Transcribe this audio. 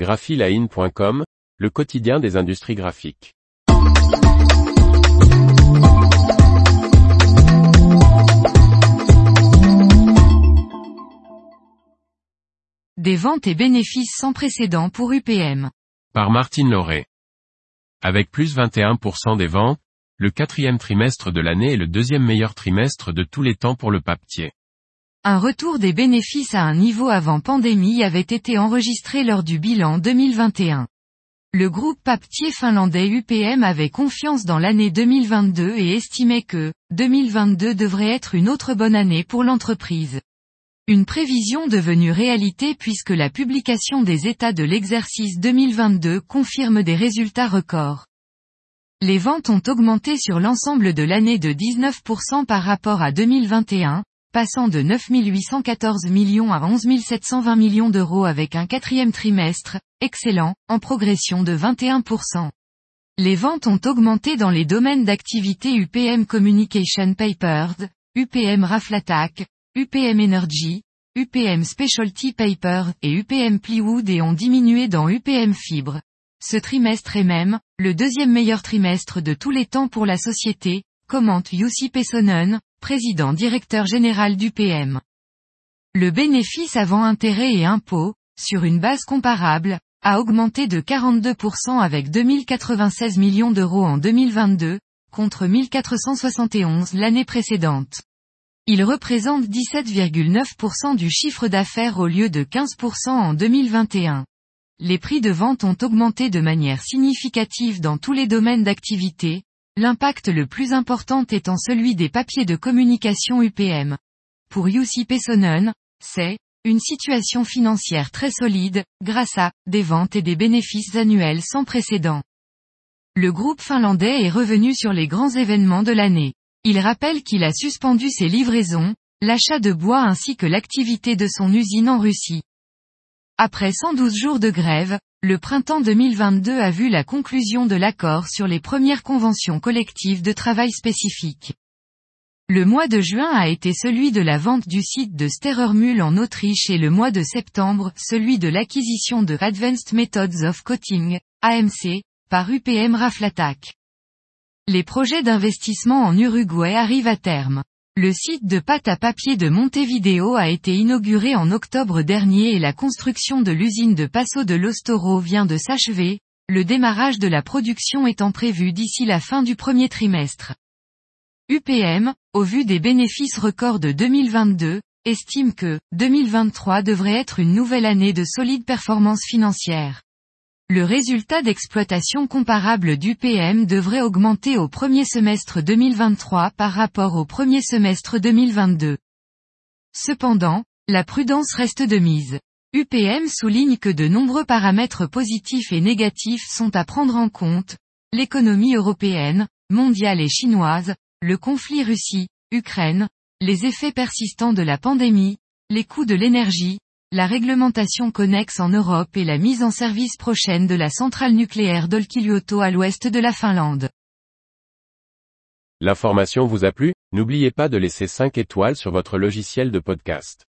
graphiline.com, le quotidien des industries graphiques. Des ventes et bénéfices sans précédent pour UPM. Par Martine Lauré. Avec plus 21% des ventes, le quatrième trimestre de l'année est le deuxième meilleur trimestre de tous les temps pour le papier. Un retour des bénéfices à un niveau avant pandémie avait été enregistré lors du bilan 2021. Le groupe papetier finlandais UPM avait confiance dans l'année 2022 et estimait que 2022 devrait être une autre bonne année pour l'entreprise. Une prévision devenue réalité puisque la publication des états de l'exercice 2022 confirme des résultats records. Les ventes ont augmenté sur l'ensemble de l'année de 19% par rapport à 2021, passant de 9 814 millions à 11 720 millions d'euros avec un quatrième trimestre, excellent, en progression de 21%. Les ventes ont augmenté dans les domaines d'activité UPM Communication Papers, UPM Raflatac, UPM Energy, UPM Specialty Papers et UPM Plywood et ont diminué dans UPM Fibre. Ce trimestre est même, le deuxième meilleur trimestre de tous les temps pour la société, commente Jussi Pessonen, président directeur général d'UPM. Le bénéfice avant intérêt et impôts, sur une base comparable, a augmenté de 42% avec 2096 millions d'euros en 2022, contre 1471 l'année précédente. Il représente 17,9% du chiffre d'affaires au lieu de 15% en 2021. Les prix de vente ont augmenté de manière significative dans tous les domaines d'activité, L'impact le plus important étant celui des papiers de communication UPM. Pour Jussi Pessonen, c'est une situation financière très solide, grâce à des ventes et des bénéfices annuels sans précédent. Le groupe finlandais est revenu sur les grands événements de l'année. Il rappelle qu'il a suspendu ses livraisons, l'achat de bois ainsi que l'activité de son usine en Russie. Après 112 jours de grève, le printemps 2022 a vu la conclusion de l'accord sur les premières conventions collectives de travail spécifiques. Le mois de juin a été celui de la vente du site de Sterermühl en Autriche et le mois de septembre celui de l'acquisition de Advanced Methods of Coating, AMC, par UPM Raflatac. Les projets d'investissement en Uruguay arrivent à terme. Le site de pâte à papier de Montevideo a été inauguré en octobre dernier et la construction de l'usine de Paso de los Toros vient de s'achever, le démarrage de la production étant prévu d'ici la fin du premier trimestre. UPM, au vu des bénéfices records de 2022, estime que 2023 devrait être une nouvelle année de solide performance financière. Le résultat d'exploitation comparable d'UPM devrait augmenter au premier semestre 2023 par rapport au premier semestre 2022. Cependant, la prudence reste de mise. UPM souligne que de nombreux paramètres positifs et négatifs sont à prendre en compte, l'économie européenne, mondiale et chinoise, le conflit Russie-Ukraine, les effets persistants de la pandémie, les coûts de l'énergie, la réglementation connexe en Europe et la mise en service prochaine de la centrale nucléaire d'Olkiluoto à l'ouest de la Finlande. L'information vous a plu? N'oubliez pas de laisser 5 étoiles sur votre logiciel de podcast.